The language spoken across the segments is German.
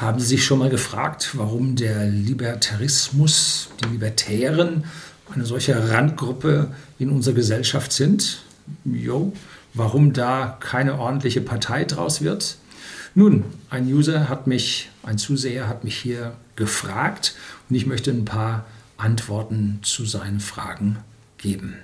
Haben Sie sich schon mal gefragt, warum der Libertarismus, die Libertären, eine solche Randgruppe in unserer Gesellschaft sind? Jo, warum da keine ordentliche Partei draus wird? Nun, ein User hat mich, ein Zuseher hat mich hier gefragt und ich möchte ein paar Antworten zu seinen Fragen geben.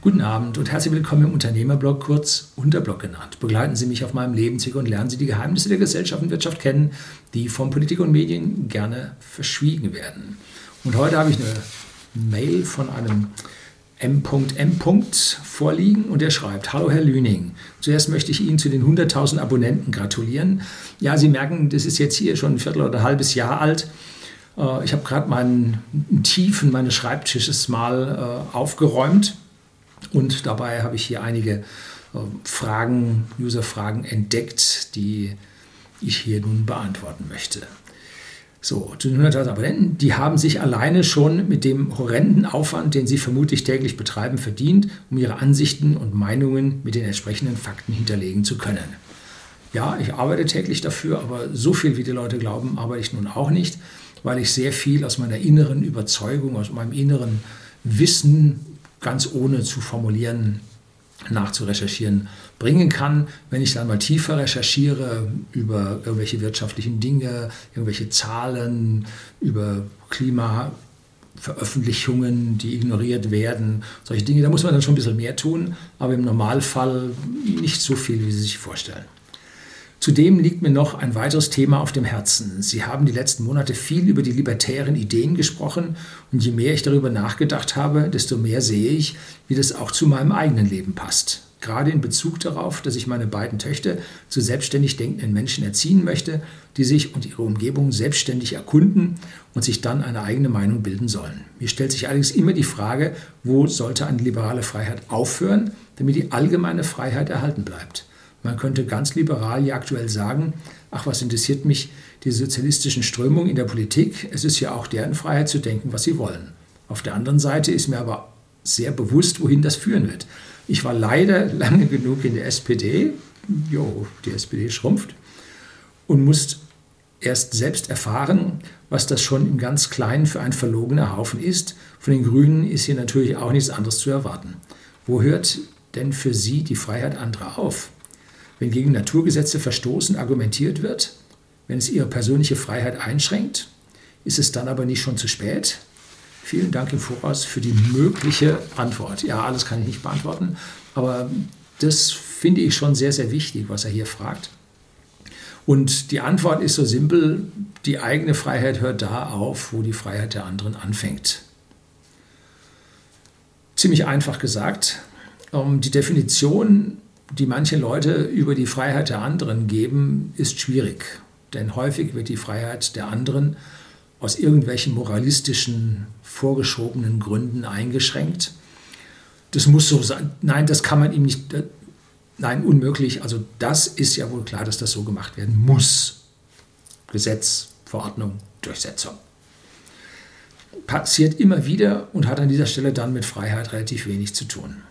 Guten Abend und herzlich willkommen im Unternehmerblog, kurz Unterblog genannt. Begleiten Sie mich auf meinem Lebensweg und lernen Sie die Geheimnisse der Gesellschaft und Wirtschaft kennen, die von Politik und Medien gerne verschwiegen werden. Und heute habe ich eine Mail von einem M.M. vorliegen und er schreibt: Hallo Herr Lüning, zuerst möchte ich Ihnen zu den 100.000 Abonnenten gratulieren. Ja, Sie merken, das ist jetzt hier schon ein Viertel oder ein halbes Jahr alt. Äh, ich habe gerade meinen Tiefen meines Schreibtisches mal äh, aufgeräumt und dabei habe ich hier einige äh, Fragen, User-Fragen entdeckt, die ich hier nun beantworten möchte. So, zu den 100.000 Abonnenten, die haben sich alleine schon mit dem horrenden Aufwand, den sie vermutlich täglich betreiben, verdient, um ihre Ansichten und Meinungen mit den entsprechenden Fakten hinterlegen zu können. Ja, ich arbeite täglich dafür, aber so viel wie die Leute glauben, arbeite ich nun auch nicht, weil ich sehr viel aus meiner inneren Überzeugung, aus meinem inneren Wissen ganz ohne zu formulieren, nachzurecherchieren bringen kann. Wenn ich dann mal tiefer recherchiere über irgendwelche wirtschaftlichen Dinge, irgendwelche Zahlen, über Klimaveröffentlichungen, die ignoriert werden, solche Dinge, da muss man dann schon ein bisschen mehr tun, aber im Normalfall nicht so viel, wie Sie sich vorstellen. Zudem liegt mir noch ein weiteres Thema auf dem Herzen. Sie haben die letzten Monate viel über die libertären Ideen gesprochen und je mehr ich darüber nachgedacht habe, desto mehr sehe ich, wie das auch zu meinem eigenen Leben passt. Gerade in Bezug darauf, dass ich meine beiden Töchter zu selbstständig denkenden Menschen erziehen möchte, die sich und ihre Umgebung selbstständig erkunden und sich dann eine eigene Meinung bilden sollen. Mir stellt sich allerdings immer die Frage, wo sollte eine liberale Freiheit aufhören, damit die allgemeine Freiheit erhalten bleibt. Man könnte ganz liberal ja aktuell sagen, ach, was interessiert mich die sozialistischen Strömungen in der Politik? Es ist ja auch deren Freiheit zu denken, was sie wollen. Auf der anderen Seite ist mir aber sehr bewusst, wohin das führen wird. Ich war leider lange genug in der SPD, jo, die SPD schrumpft, und musste erst selbst erfahren, was das schon im ganz Kleinen für ein verlogener Haufen ist. Von den Grünen ist hier natürlich auch nichts anderes zu erwarten. Wo hört denn für Sie die Freiheit anderer auf? Wenn gegen Naturgesetze verstoßen argumentiert wird, wenn es ihre persönliche Freiheit einschränkt, ist es dann aber nicht schon zu spät? Vielen Dank im Voraus für die mögliche Antwort. Ja, alles kann ich nicht beantworten, aber das finde ich schon sehr, sehr wichtig, was er hier fragt. Und die Antwort ist so simpel, die eigene Freiheit hört da auf, wo die Freiheit der anderen anfängt. Ziemlich einfach gesagt, ähm, die Definition die manche Leute über die Freiheit der anderen geben, ist schwierig. Denn häufig wird die Freiheit der anderen aus irgendwelchen moralistischen, vorgeschobenen Gründen eingeschränkt. Das muss so sein. Nein, das kann man ihm nicht. Äh, nein, unmöglich. Also das ist ja wohl klar, dass das so gemacht werden muss. Gesetz, Verordnung, Durchsetzung. Passiert immer wieder und hat an dieser Stelle dann mit Freiheit relativ wenig zu tun.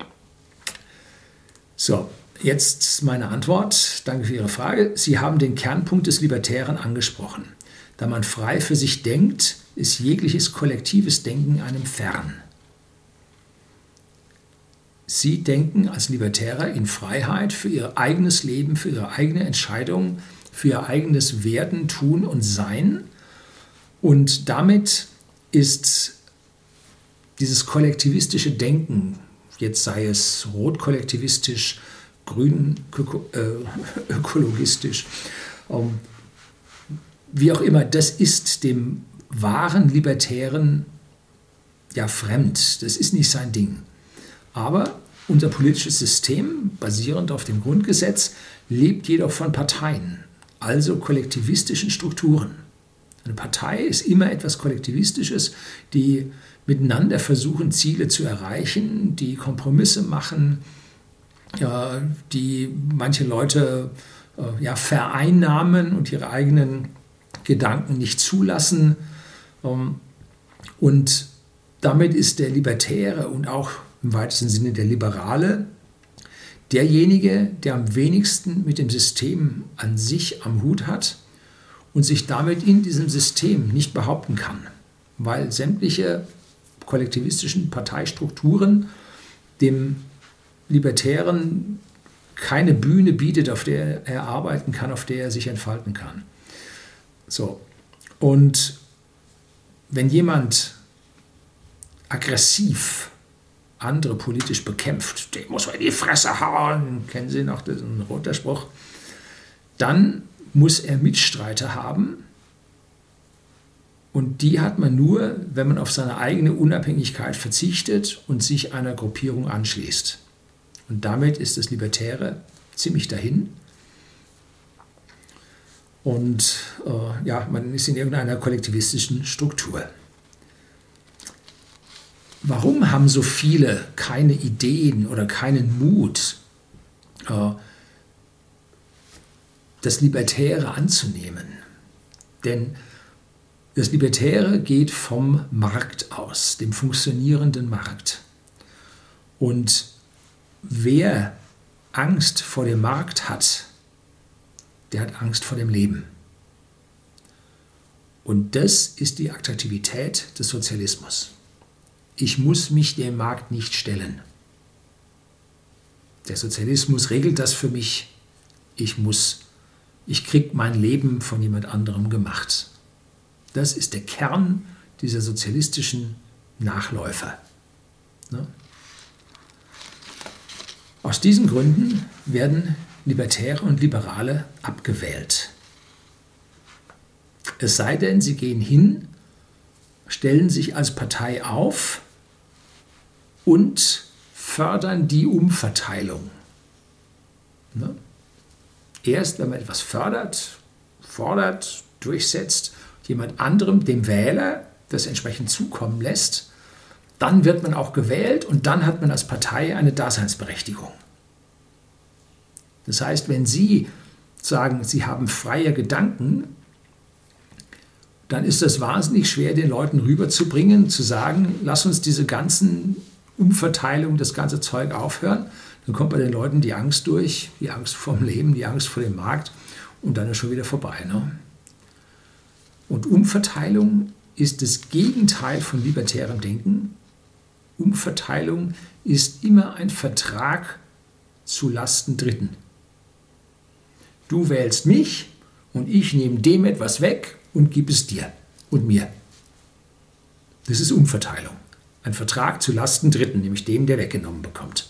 So, Jetzt meine Antwort. Danke für Ihre Frage. Sie haben den Kernpunkt des Libertären angesprochen. Da man frei für sich denkt, ist jegliches kollektives Denken einem fern. Sie denken als Libertärer in Freiheit für ihr eigenes Leben, für ihre eigene Entscheidung, für ihr eigenes Werden, Tun und Sein. Und damit ist dieses kollektivistische Denken, jetzt sei es rot-kollektivistisch, grün äh, ökologistisch, ähm, wie auch immer, das ist dem wahren Libertären ja fremd. Das ist nicht sein Ding. Aber unser politisches System, basierend auf dem Grundgesetz, lebt jedoch von Parteien, also kollektivistischen Strukturen. Eine Partei ist immer etwas Kollektivistisches, die miteinander versuchen, Ziele zu erreichen, die Kompromisse machen, die manche Leute äh, ja, vereinnahmen und ihre eigenen Gedanken nicht zulassen. Ähm, und damit ist der Libertäre und auch im weitesten Sinne der Liberale derjenige, der am wenigsten mit dem System an sich am Hut hat und sich damit in diesem System nicht behaupten kann, weil sämtliche kollektivistischen Parteistrukturen dem Libertären keine Bühne bietet, auf der er arbeiten kann, auf der er sich entfalten kann. So. Und wenn jemand aggressiv andere politisch bekämpft, dem muss man in die Fresse hauen, kennen Sie noch, das ist ein roter Spruch, dann muss er Mitstreiter haben. Und die hat man nur, wenn man auf seine eigene Unabhängigkeit verzichtet und sich einer Gruppierung anschließt. Und damit ist das Libertäre ziemlich dahin. Und äh, ja, man ist in irgendeiner kollektivistischen Struktur. Warum haben so viele keine Ideen oder keinen Mut, äh, das Libertäre anzunehmen? Denn das Libertäre geht vom Markt aus, dem funktionierenden Markt. Und wer Angst vor dem Markt hat, der hat Angst vor dem Leben. Und das ist die Attraktivität des Sozialismus. Ich muss mich dem Markt nicht stellen. Der Sozialismus regelt das für mich. Ich muss, ich kriege mein Leben von jemand anderem gemacht. Das ist der Kern dieser sozialistischen Nachläufer. Ne? Aus diesen Gründen werden Libertäre und Liberale abgewählt. Es sei denn, sie gehen hin, stellen sich als Partei auf und fördern die Umverteilung. Ne? Erst wenn man etwas fördert, fordert, durchsetzt, jemand anderem, dem Wähler, das entsprechend zukommen lässt, dann wird man auch gewählt und dann hat man als Partei eine Daseinsberechtigung. Das heißt, wenn Sie sagen, Sie haben freie Gedanken, dann ist das wahnsinnig schwer, den Leuten rüberzubringen, zu sagen, lass uns diese ganzen Umverteilungen, das ganze Zeug aufhören. Dann kommt bei den Leuten die Angst durch, die Angst vor dem Leben, die Angst vor dem Markt und dann ist schon wieder vorbei. Ne? Und Umverteilung ist das Gegenteil von libertärem Denken. Umverteilung ist immer ein Vertrag zu Lasten Dritten. Du wählst mich und ich nehme dem etwas weg und gib es dir und mir. Das ist Umverteilung. Ein Vertrag zu Lasten Dritten, nämlich dem, der weggenommen bekommt.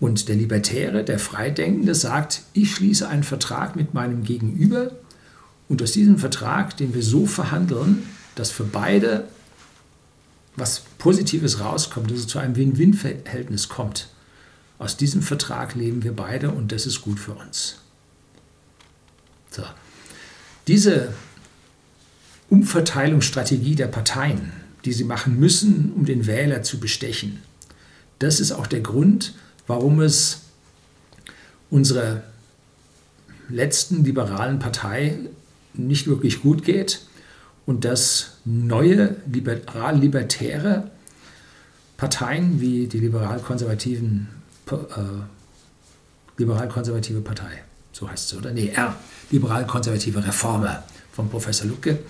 Und der Libertäre, der Freidenkende sagt, ich schließe einen Vertrag mit meinem Gegenüber und aus diesem Vertrag, den wir so verhandeln, dass für beide was Positives rauskommt, dass es zu einem Win-Win-Verhältnis kommt. Aus diesem Vertrag leben wir beide und das ist gut für uns. So. Diese Umverteilungsstrategie der Parteien, die sie machen müssen, um den Wähler zu bestechen, das ist auch der Grund, warum es unserer letzten liberalen Partei nicht wirklich gut geht und dass neue liberal-libertäre Parteien wie die liberal-konservativen äh, liberal-konservative Partei, so heißt es, oder? Nee, R, liberal-konservative Reformer von Professor Lucke,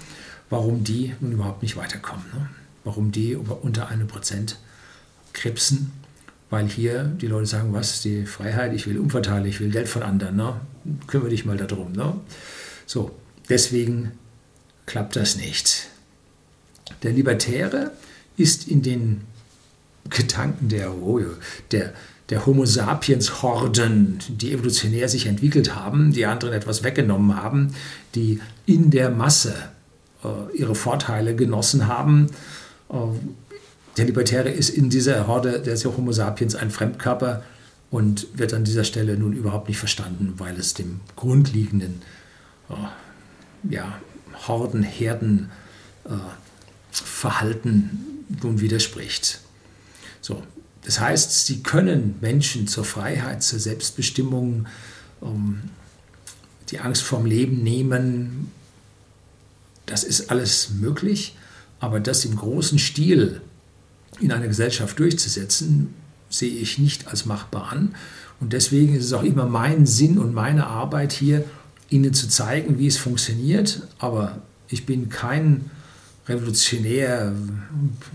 warum die nun überhaupt nicht weiterkommen. Ne? Warum die unter einem Prozent krebsen, weil hier die Leute sagen, was, die Freiheit, ich will umverteilen, ich will Geld von anderen, ne? kümmere dich mal darum. Ne? So, Deswegen klappt das nicht. Der Libertäre ist in den Gedanken der, der, der Homo sapiens Horden, die evolutionär sich entwickelt haben, die anderen etwas weggenommen haben, die in der Masse äh, ihre Vorteile genossen haben. Äh, der Libertäre ist in dieser Horde der Homo sapiens ein Fremdkörper und wird an dieser Stelle nun überhaupt nicht verstanden, weil es dem grundlegenden äh, ja, Horden, Herden, äh, nun widerspricht. So, das heißt, sie können Menschen zur Freiheit, zur Selbstbestimmung, ähm, die Angst vorm Leben nehmen. Das ist alles möglich, aber das im großen Stil in einer Gesellschaft durchzusetzen, sehe ich nicht als machbar an. Und deswegen ist es auch immer mein Sinn und meine Arbeit hier, Ihnen zu zeigen, wie es funktioniert. Aber ich bin kein Revolutionär,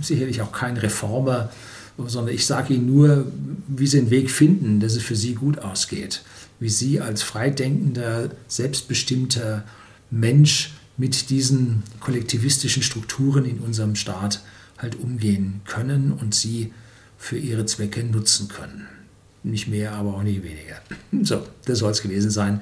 sicherlich auch kein Reformer, sondern ich sage Ihnen nur, wie Sie einen Weg finden, dass es für Sie gut ausgeht. Wie Sie als freidenkender, selbstbestimmter Mensch mit diesen kollektivistischen Strukturen in unserem Staat halt umgehen können und sie für ihre Zwecke nutzen können. Nicht mehr, aber auch nicht weniger. So, das soll es gewesen sein.